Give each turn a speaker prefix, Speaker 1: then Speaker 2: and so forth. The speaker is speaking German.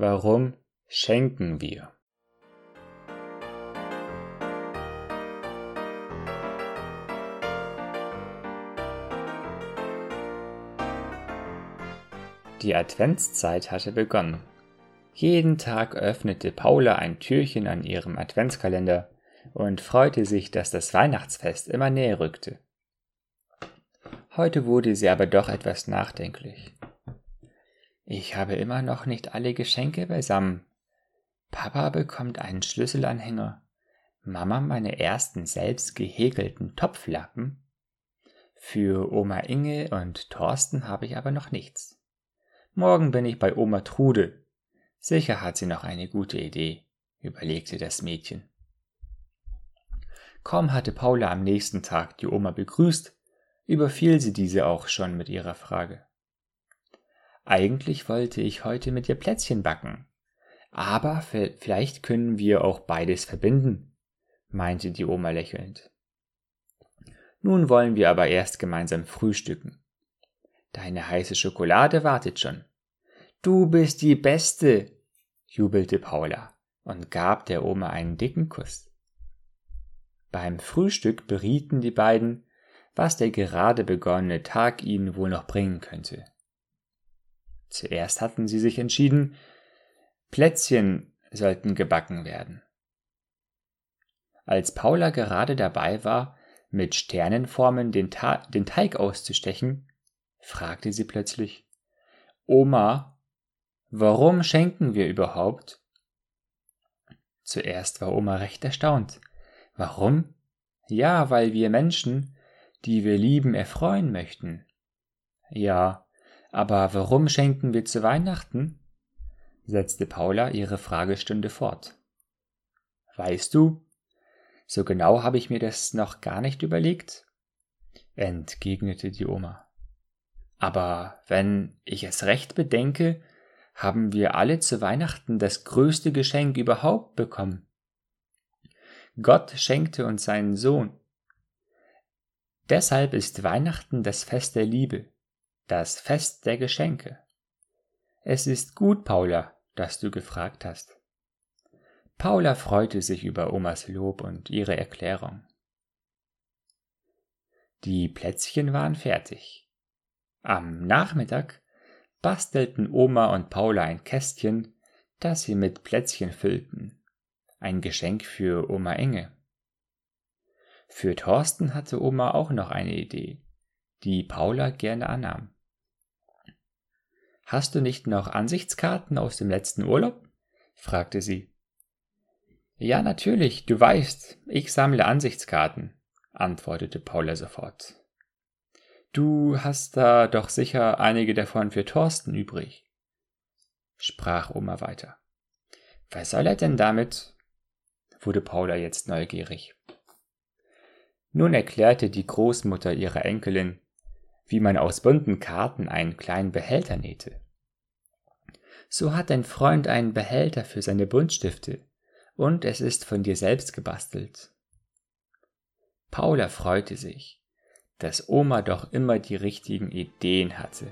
Speaker 1: Warum schenken wir? Die Adventszeit hatte begonnen. Jeden Tag öffnete Paula ein Türchen an ihrem Adventskalender und freute sich, dass das Weihnachtsfest immer näher rückte. Heute wurde sie aber doch etwas nachdenklich. Ich habe immer noch nicht alle Geschenke beisammen. Papa bekommt einen Schlüsselanhänger, Mama meine ersten selbst gehäkelten Topflappen. Für Oma Inge und Thorsten habe ich aber noch nichts. Morgen bin ich bei Oma Trude. Sicher hat sie noch eine gute Idee, überlegte das Mädchen. Kaum hatte Paula am nächsten Tag die Oma begrüßt, überfiel sie diese auch schon mit ihrer Frage. Eigentlich wollte ich heute mit dir Plätzchen backen. Aber vielleicht können wir auch beides verbinden, meinte die Oma lächelnd. Nun wollen wir aber erst gemeinsam frühstücken. Deine heiße Schokolade wartet schon. Du bist die Beste, jubelte Paula und gab der Oma einen dicken Kuss. Beim Frühstück berieten die beiden, was der gerade begonnene Tag ihnen wohl noch bringen könnte. Zuerst hatten sie sich entschieden, Plätzchen sollten gebacken werden. Als Paula gerade dabei war, mit Sternenformen den, Ta den Teig auszustechen, fragte sie plötzlich Oma, warum schenken wir überhaupt? Zuerst war Oma recht erstaunt. Warum? Ja, weil wir Menschen, die wir lieben, erfreuen möchten. Ja, aber warum schenken wir zu Weihnachten? setzte Paula ihre Fragestunde fort. Weißt du, so genau habe ich mir das noch gar nicht überlegt, entgegnete die Oma. Aber wenn ich es recht bedenke, haben wir alle zu Weihnachten das größte Geschenk überhaupt bekommen. Gott schenkte uns seinen Sohn. Deshalb ist Weihnachten das Fest der Liebe das Fest der Geschenke. Es ist gut, Paula, dass du gefragt hast. Paula freute sich über Omas Lob und ihre Erklärung. Die Plätzchen waren fertig. Am Nachmittag bastelten Oma und Paula ein Kästchen, das sie mit Plätzchen füllten. Ein Geschenk für Oma Enge. Für Thorsten hatte Oma auch noch eine Idee, die Paula gerne annahm. Hast du nicht noch Ansichtskarten aus dem letzten Urlaub? fragte sie. Ja, natürlich, du weißt, ich sammle Ansichtskarten, antwortete Paula sofort. Du hast da doch sicher einige davon für Thorsten übrig, sprach Oma weiter. Was soll er denn damit? wurde Paula jetzt neugierig. Nun erklärte die Großmutter ihrer Enkelin, wie man aus bunten Karten einen kleinen Behälter nähte. So hat dein Freund einen Behälter für seine Buntstifte, und es ist von dir selbst gebastelt. Paula freute sich, dass Oma doch immer die richtigen Ideen hatte